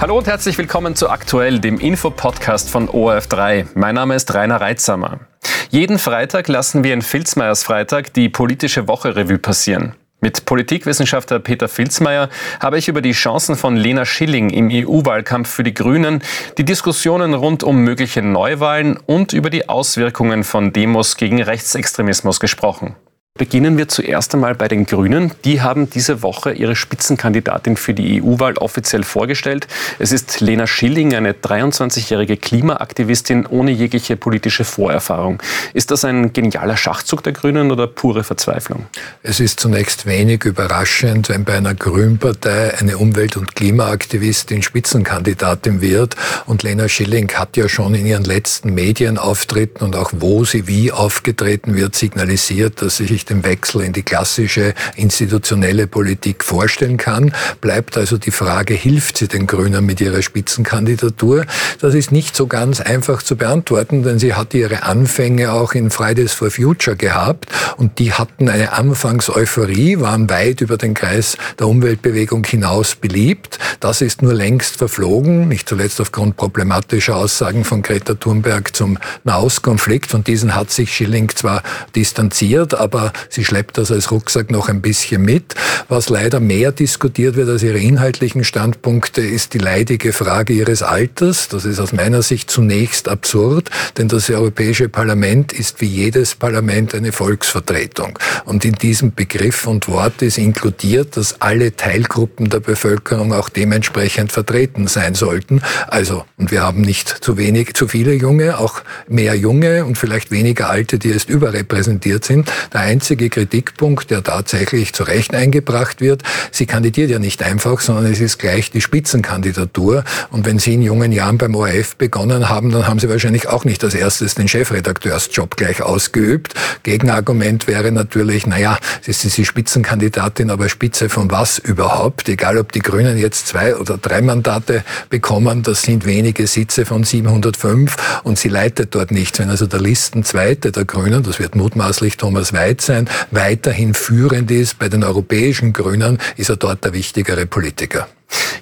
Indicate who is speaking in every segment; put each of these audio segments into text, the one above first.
Speaker 1: Hallo und herzlich willkommen zu Aktuell, dem Infopodcast von ORF3. Mein Name ist Rainer Reitsamer. Jeden Freitag lassen wir in Filzmeiers Freitag die politische Woche Revue passieren. Mit Politikwissenschaftler Peter Filzmeier habe ich über die Chancen von Lena Schilling im EU-Wahlkampf für die Grünen, die Diskussionen rund um mögliche Neuwahlen und über die Auswirkungen von Demos gegen Rechtsextremismus gesprochen. Beginnen wir zuerst einmal bei den Grünen. Die haben diese Woche ihre Spitzenkandidatin für die EU-Wahl offiziell vorgestellt. Es ist Lena Schilling, eine 23-jährige Klimaaktivistin ohne jegliche politische Vorerfahrung. Ist das ein genialer Schachzug der Grünen oder pure Verzweiflung?
Speaker 2: Es ist zunächst wenig überraschend, wenn bei einer Grünpartei eine Umwelt- und Klimaaktivistin Spitzenkandidatin wird. Und Lena Schilling hat ja schon in ihren letzten Medienauftritten und auch wo sie wie aufgetreten wird, signalisiert, dass sie sich den Wechsel in die klassische institutionelle Politik vorstellen kann. Bleibt also die Frage, hilft sie den Grünen mit ihrer Spitzenkandidatur? Das ist nicht so ganz einfach zu beantworten, denn sie hat ihre Anfänge auch in Fridays for Future gehabt und die hatten eine Anfangseuphorie, waren weit über den Kreis der Umweltbewegung hinaus beliebt. Das ist nur längst verflogen, nicht zuletzt aufgrund problematischer Aussagen von Greta Thunberg zum Nahostkonflikt. Von diesen hat sich Schilling zwar distanziert, aber sie schleppt das als Rucksack noch ein bisschen mit. Was leider mehr diskutiert wird als ihre inhaltlichen Standpunkte, ist die leidige Frage ihres Alters. Das ist aus meiner Sicht zunächst absurd, denn das Europäische Parlament ist wie jedes Parlament eine Volksvertretung. Und in diesem Begriff und Wort ist inkludiert, dass alle Teilgruppen der Bevölkerung auch dementsprechend vertreten sein sollten. Also, und wir haben nicht zu wenig, zu viele Junge, auch mehr Junge und vielleicht weniger Alte, die jetzt überrepräsentiert sind. Der einzige Kritikpunkt, der tatsächlich zu Recht eingebracht wird. Sie kandidiert ja nicht einfach, sondern es ist gleich die Spitzenkandidatur. Und wenn Sie in jungen Jahren beim ORF begonnen haben, dann haben Sie wahrscheinlich auch nicht als erstes den Chefredakteursjob gleich ausgeübt. Gegenargument wäre natürlich, naja, Sie sind die Spitzenkandidatin, aber Spitze von was überhaupt? Egal, ob die Grünen jetzt zwei oder drei Mandate bekommen, das sind wenige Sitze von 705 und sie leitet dort nichts. Wenn also der Listenzweite der Grünen, das wird mutmaßlich Thomas Weiz sein, weiterhin führend ist bei den europäischen Grünen, ist er dort der wichtigere Politiker.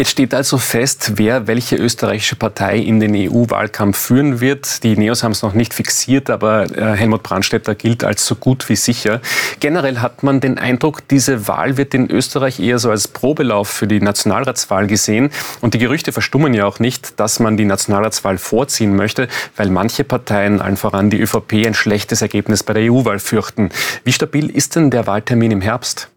Speaker 1: Jetzt steht also fest, wer welche österreichische Partei in den EU-Wahlkampf führen wird. Die Neos haben es noch nicht fixiert, aber äh, Helmut Brandstätter gilt als so gut wie sicher. Generell hat man den Eindruck, diese Wahl wird in Österreich eher so als Probelauf für die Nationalratswahl gesehen. Und die Gerüchte verstummen ja auch nicht, dass man die Nationalratswahl vorziehen möchte, weil manche Parteien, allen voran die ÖVP, ein schlechtes Ergebnis bei der EU-Wahl fürchten. Wie stabil ist denn der Wahltermin im Herbst?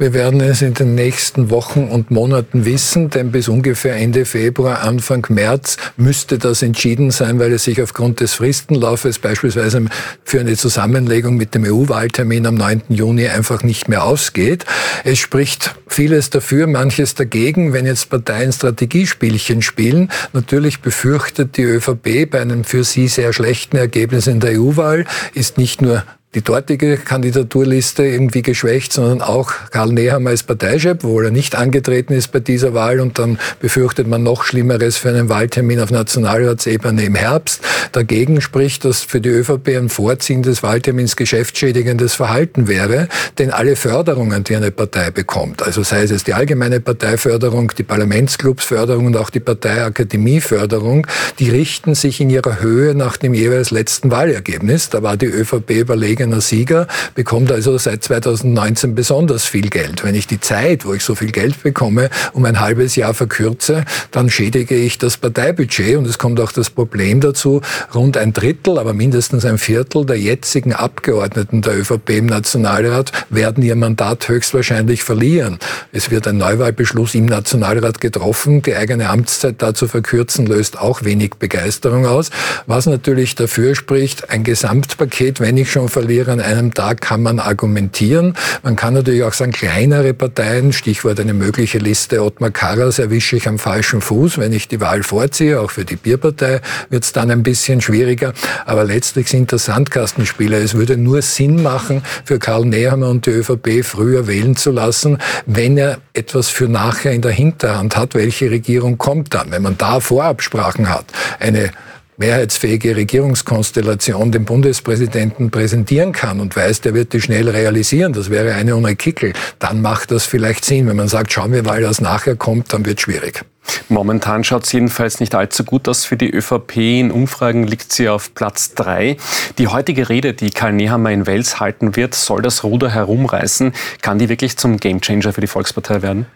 Speaker 2: Wir werden es in den nächsten Wochen und Monaten wissen, denn bis ungefähr Ende Februar, Anfang März müsste das entschieden sein, weil es sich aufgrund des Fristenlaufes beispielsweise für eine Zusammenlegung mit dem EU-Wahltermin am 9. Juni einfach nicht mehr ausgeht. Es spricht vieles dafür, manches dagegen, wenn jetzt Parteien Strategiespielchen spielen. Natürlich befürchtet die ÖVP bei einem für sie sehr schlechten Ergebnis in der EU-Wahl, ist nicht nur die dortige Kandidaturliste irgendwie geschwächt, sondern auch Karl Nehammer als Parteichef, obwohl er nicht angetreten ist bei dieser Wahl und dann befürchtet man noch Schlimmeres für einen Wahltermin auf Nationalratsebene im Herbst. Dagegen spricht, dass für die ÖVP ein Vorziehen des Wahltermins geschäftsschädigendes Verhalten wäre, denn alle Förderungen, die eine Partei bekommt, also sei es die allgemeine Parteiförderung, die Parlamentsclubsförderung und auch die Parteiakademieförderung, die richten sich in ihrer Höhe nach dem jeweils letzten Wahlergebnis. Da war die ÖVP überlegen, überlegener Sieger, bekommt also seit 2019 besonders viel Geld. Wenn ich die Zeit, wo ich so viel Geld bekomme, um ein halbes Jahr verkürze, dann schädige ich das Parteibudget und es kommt auch das Problem dazu, rund ein Drittel, aber mindestens ein Viertel der jetzigen Abgeordneten der ÖVP im Nationalrat werden ihr Mandat höchstwahrscheinlich verlieren. Es wird ein Neuwahlbeschluss im Nationalrat getroffen. Die eigene Amtszeit da zu verkürzen, löst auch wenig Begeisterung aus. Was natürlich dafür spricht, ein Gesamtpaket, wenn ich schon verliere, Verlierer an einem Tag kann man argumentieren. Man kann natürlich auch sagen, kleinere Parteien, Stichwort eine mögliche Liste Ottmar Karas, erwische ich am falschen Fuß. Wenn ich die Wahl vorziehe, auch für die Bierpartei, wird es dann ein bisschen schwieriger. Aber letztlich sind das Sandkastenspiele. Es würde nur Sinn machen, für Karl Nehammer und die ÖVP früher wählen zu lassen, wenn er etwas für nachher in der Hinterhand hat, welche Regierung kommt dann. Wenn man da Vorabsprachen hat, eine mehrheitsfähige Regierungskonstellation dem Bundespräsidenten präsentieren kann und weiß, der wird die schnell realisieren, das wäre eine ohne Kickel, dann macht das vielleicht Sinn. Wenn man sagt, schauen wir mal, was nachher kommt, dann wird es schwierig.
Speaker 1: Momentan schaut es jedenfalls nicht allzu gut aus für die ÖVP. In Umfragen liegt sie auf Platz drei. Die heutige Rede, die Karl Nehammer in Wels halten wird, soll das Ruder herumreißen. Kann die wirklich zum Gamechanger für die Volkspartei werden?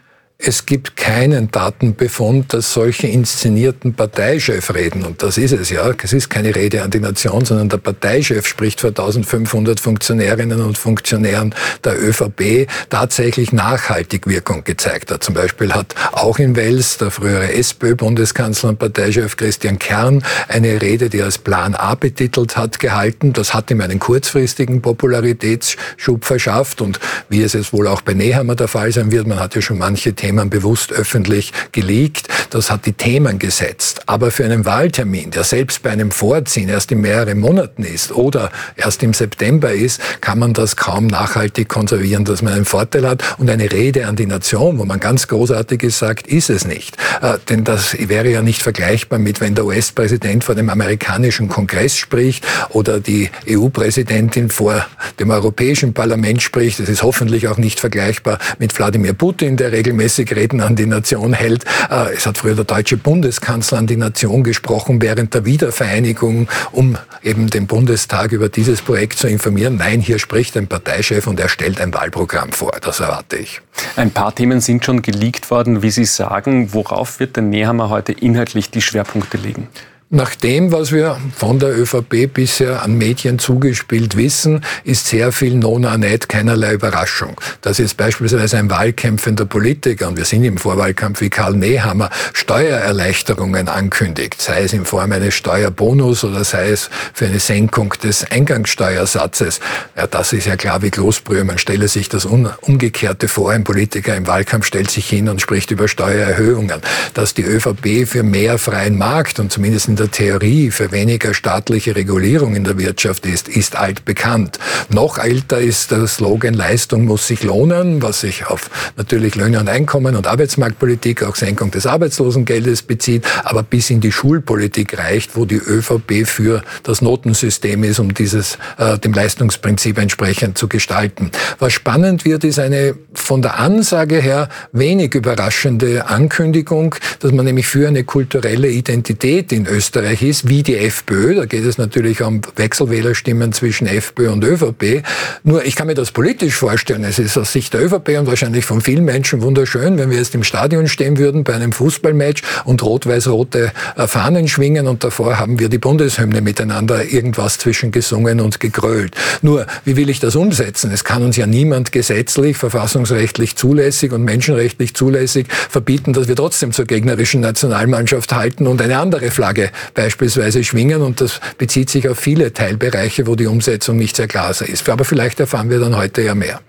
Speaker 2: Es gibt keinen Datenbefund, dass solche inszenierten Parteichef reden. Und das ist es ja. Es ist keine Rede an die Nation, sondern der Parteichef spricht vor 1500 Funktionärinnen und Funktionären der ÖVP tatsächlich nachhaltig Wirkung gezeigt hat. Zum Beispiel hat auch in Wels der frühere SPÖ-Bundeskanzler und Parteichef Christian Kern eine Rede, die er als Plan A betitelt hat, gehalten. Das hat ihm einen kurzfristigen Popularitätsschub verschafft. Und wie es jetzt wohl auch bei Nehammer der Fall sein wird, man hat ja schon manche Themen bewusst öffentlich geleakt. Das hat die Themen gesetzt. Aber für einen Wahltermin, der selbst bei einem Vorziehen erst in mehreren Monaten ist oder erst im September ist, kann man das kaum nachhaltig konservieren, dass man einen Vorteil hat. Und eine Rede an die Nation, wo man ganz Großartiges sagt, ist es nicht. Äh, denn das wäre ja nicht vergleichbar mit, wenn der US-Präsident vor dem amerikanischen Kongress spricht oder die EU-Präsidentin vor dem Europäischen Parlament spricht. Das ist hoffentlich auch nicht vergleichbar mit Wladimir Putin, der regelmäßig regelmäßig Reden an die Nation hält. Äh, es hat früher der deutsche Bundeskanzler an die Nation gesprochen während der Wiedervereinigung, um eben den Bundestag über dieses Projekt zu informieren. Nein, hier spricht ein Parteichef und er stellt ein Wahlprogramm vor. Das erwarte ich.
Speaker 1: Ein paar Themen sind schon geleakt worden, wie Sie sagen. Worauf wird der Nehammer heute inhaltlich die Schwerpunkte legen?
Speaker 2: Nach dem, was wir von der ÖVP bisher an Medien zugespielt wissen, ist sehr viel nona net keinerlei Überraschung. Dass jetzt beispielsweise ein wahlkämpfender Politiker, und wir sind im Vorwahlkampf wie Karl Nehammer, Steuererleichterungen ankündigt, sei es in Form eines Steuerbonus oder sei es für eine Senkung des Eingangssteuersatzes. Ja, das ist ja klar wie Großbrühe. Man stelle sich das Umgekehrte vor. Ein Politiker im Wahlkampf stellt sich hin und spricht über Steuererhöhungen. Dass die ÖVP für mehr freien Markt und zumindest in der der Theorie für weniger staatliche Regulierung in der Wirtschaft ist, ist altbekannt. Noch älter ist der Slogan Leistung muss sich lohnen, was sich auf natürlich Löhne und Einkommen und Arbeitsmarktpolitik, auch Senkung des Arbeitslosengeldes bezieht, aber bis in die Schulpolitik reicht, wo die ÖVP für das Notensystem ist, um dieses äh, dem Leistungsprinzip entsprechend zu gestalten. Was spannend wird, ist eine von der Ansage her wenig überraschende Ankündigung, dass man nämlich für eine kulturelle Identität in Österreich Österreich ist, wie die FPÖ. Da geht es natürlich um Wechselwählerstimmen zwischen FPÖ und ÖVP. Nur ich kann mir das politisch vorstellen. Es ist aus Sicht der ÖVP und wahrscheinlich von vielen Menschen wunderschön, wenn wir jetzt im Stadion stehen würden bei einem Fußballmatch und rot-weiß-rote äh, Fahnen schwingen und davor haben wir die Bundeshymne miteinander irgendwas zwischen gesungen und gegrölt. Nur, wie will ich das umsetzen? Es kann uns ja niemand gesetzlich, verfassungsrechtlich zulässig und menschenrechtlich zulässig verbieten, dass wir trotzdem zur gegnerischen Nationalmannschaft halten und eine andere Flagge beispielsweise schwingen. Und das bezieht sich auf viele Teilbereiche, wo die Umsetzung nicht sehr klar ist. Aber vielleicht erfahren wir dann heute ja mehr.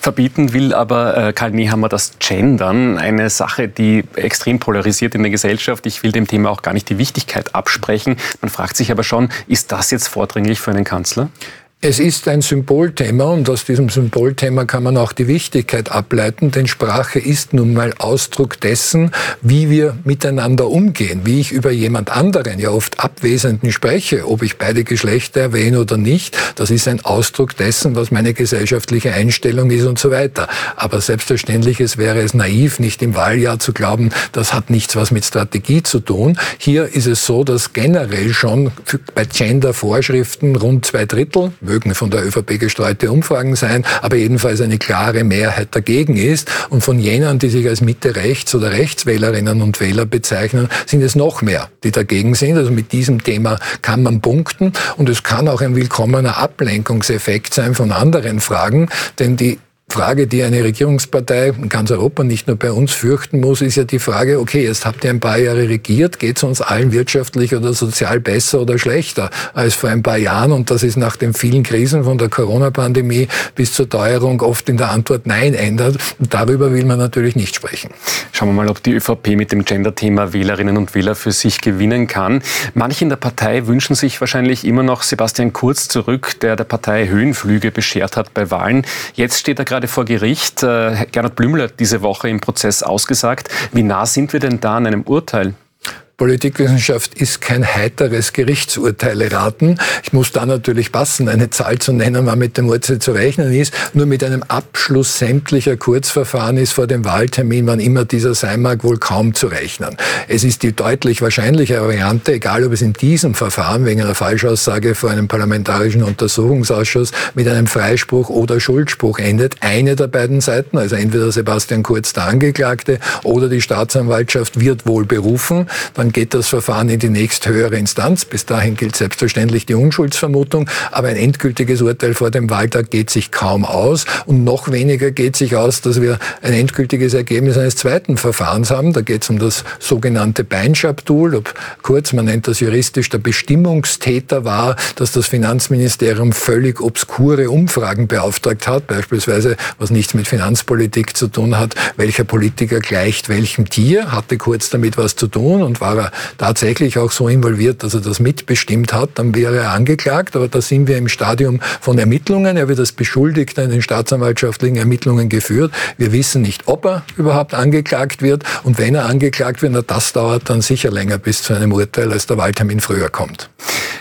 Speaker 1: Verbieten will aber äh, Karl Nehammer das Gendern, eine Sache, die extrem polarisiert in der Gesellschaft. Ich will dem Thema auch gar nicht die Wichtigkeit absprechen. Man fragt sich aber schon, ist das jetzt vordringlich für einen Kanzler?
Speaker 2: Es ist ein Symbolthema und aus diesem Symbolthema kann man auch die Wichtigkeit ableiten, denn Sprache ist nun mal Ausdruck dessen, wie wir miteinander umgehen, wie ich über jemand anderen, ja oft Abwesenden spreche, ob ich beide Geschlechter erwähne oder nicht. Das ist ein Ausdruck dessen, was meine gesellschaftliche Einstellung ist und so weiter. Aber selbstverständlich es wäre es naiv, nicht im Wahljahr zu glauben, das hat nichts was mit Strategie zu tun. Hier ist es so, dass generell schon bei Gender-Vorschriften rund zwei Drittel mögen von der ÖVP gestreute Umfragen sein, aber jedenfalls eine klare Mehrheit dagegen ist. Und von jenen, die sich als Mitte-Rechts- oder Rechtswählerinnen und Wähler bezeichnen, sind es noch mehr, die dagegen sind. Also mit diesem Thema kann man punkten und es kann auch ein willkommener Ablenkungseffekt sein von anderen Fragen, denn die Frage, die eine Regierungspartei in ganz Europa, nicht nur bei uns, fürchten muss, ist ja die Frage, okay, jetzt habt ihr ein paar Jahre regiert, geht es uns allen wirtschaftlich oder sozial besser oder schlechter als vor ein paar Jahren? Und das ist nach den vielen Krisen von der Corona-Pandemie bis zur Teuerung oft in der Antwort Nein ändert. Und darüber will man natürlich nicht sprechen.
Speaker 1: Schauen wir mal, ob die ÖVP mit dem Gender-Thema Wählerinnen und Wähler für sich gewinnen kann. Manche in der Partei wünschen sich wahrscheinlich immer noch Sebastian Kurz zurück, der der Partei Höhenflüge beschert hat bei Wahlen. Jetzt steht er gerade gerade vor Gericht. Äh, Gernot Blümel hat diese Woche im Prozess ausgesagt. Wie nah sind wir denn da an einem Urteil?
Speaker 2: Politikwissenschaft ist kein heiteres Gerichtsurteile raten. Ich muss da natürlich passen, eine Zahl zu nennen, wann mit dem Urteil zu rechnen ist. Nur mit einem Abschluss sämtlicher Kurzverfahren ist vor dem Wahltermin, wann immer dieser sein mag, wohl kaum zu rechnen. Es ist die deutlich wahrscheinlichere Variante, egal ob es in diesem Verfahren wegen einer Falschaussage vor einem parlamentarischen Untersuchungsausschuss mit einem Freispruch oder Schuldspruch endet. Eine der beiden Seiten, also entweder Sebastian Kurz, der Angeklagte, oder die Staatsanwaltschaft wird wohl berufen. Dann geht das Verfahren in die nächsthöhere Instanz. Bis dahin gilt selbstverständlich die Unschuldsvermutung. Aber ein endgültiges Urteil vor dem Wahltag geht sich kaum aus. Und noch weniger geht sich aus, dass wir ein endgültiges Ergebnis eines zweiten Verfahrens haben. Da geht es um das sogenannte Beinschab-Tool. Ob kurz, man nennt das juristisch, der Bestimmungstäter war, dass das Finanzministerium völlig obskure Umfragen beauftragt hat. Beispielsweise, was nichts mit Finanzpolitik zu tun hat, welcher Politiker gleicht welchem Tier, hatte kurz damit was zu tun und war er tatsächlich auch so involviert, dass er das mitbestimmt hat, dann wäre er angeklagt. Aber da sind wir im Stadium von Ermittlungen. Er wird als Beschuldigter in den staatsanwaltschaftlichen Ermittlungen geführt. Wir wissen nicht, ob er überhaupt angeklagt wird. Und wenn er angeklagt wird, na, das dauert dann sicher länger bis zu einem Urteil, als der Wahltermin früher kommt.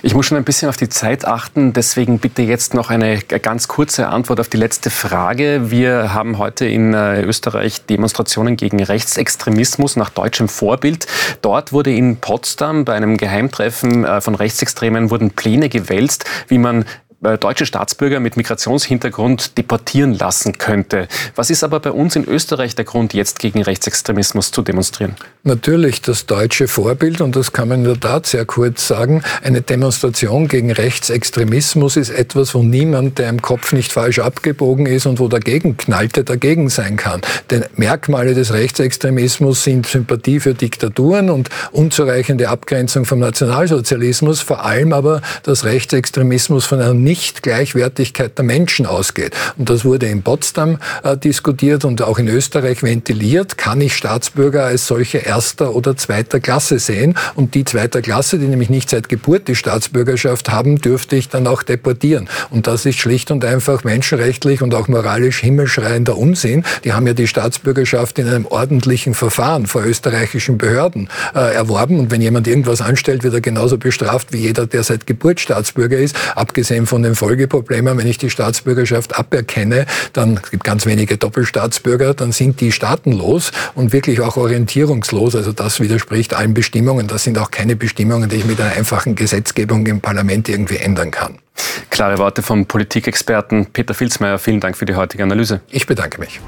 Speaker 1: Ich muss schon ein bisschen auf die Zeit achten, deswegen bitte jetzt noch eine ganz kurze Antwort auf die letzte Frage. Wir haben heute in äh, Österreich Demonstrationen gegen Rechtsextremismus nach deutschem Vorbild. Dort wurde in Potsdam bei einem Geheimtreffen äh, von Rechtsextremen wurden Pläne gewälzt, wie man deutsche Staatsbürger mit Migrationshintergrund deportieren lassen könnte. Was ist aber bei uns in Österreich der Grund, jetzt gegen Rechtsextremismus zu demonstrieren?
Speaker 2: Natürlich das deutsche Vorbild, und das kann man in der Tat sehr kurz sagen. Eine Demonstration gegen Rechtsextremismus ist etwas, wo niemand, der im Kopf nicht falsch abgebogen ist und wo dagegen knallte, dagegen sein kann. Denn Merkmale des Rechtsextremismus sind Sympathie für Diktaturen und unzureichende Abgrenzung vom Nationalsozialismus, vor allem aber, dass Rechtsextremismus von einer nicht-Gleichwertigkeit der Menschen ausgeht. Und das wurde in Potsdam äh, diskutiert und auch in Österreich ventiliert. Kann ich Staatsbürger als solche erster oder zweiter Klasse sehen? Und die zweiter Klasse, die nämlich nicht seit Geburt die Staatsbürgerschaft haben, dürfte ich dann auch deportieren. Und das ist schlicht und einfach menschenrechtlich und auch moralisch himmelschreiender Unsinn. Die haben ja die Staatsbürgerschaft in einem ordentlichen Verfahren vor österreichischen Behörden äh, erworben. Und wenn jemand irgendwas anstellt, wird er genauso bestraft wie jeder, der seit Geburt Staatsbürger ist. Abgesehen von den Folgeproblemen, wenn ich die Staatsbürgerschaft aberkenne, dann gibt ganz wenige Doppelstaatsbürger, dann sind die staatenlos und wirklich auch orientierungslos. Also das widerspricht allen Bestimmungen. Das sind auch keine Bestimmungen, die ich mit einer einfachen Gesetzgebung im Parlament irgendwie ändern kann.
Speaker 1: Klare Worte vom Politikexperten Peter Filzmeier. Vielen Dank für die heutige Analyse.
Speaker 2: Ich bedanke mich.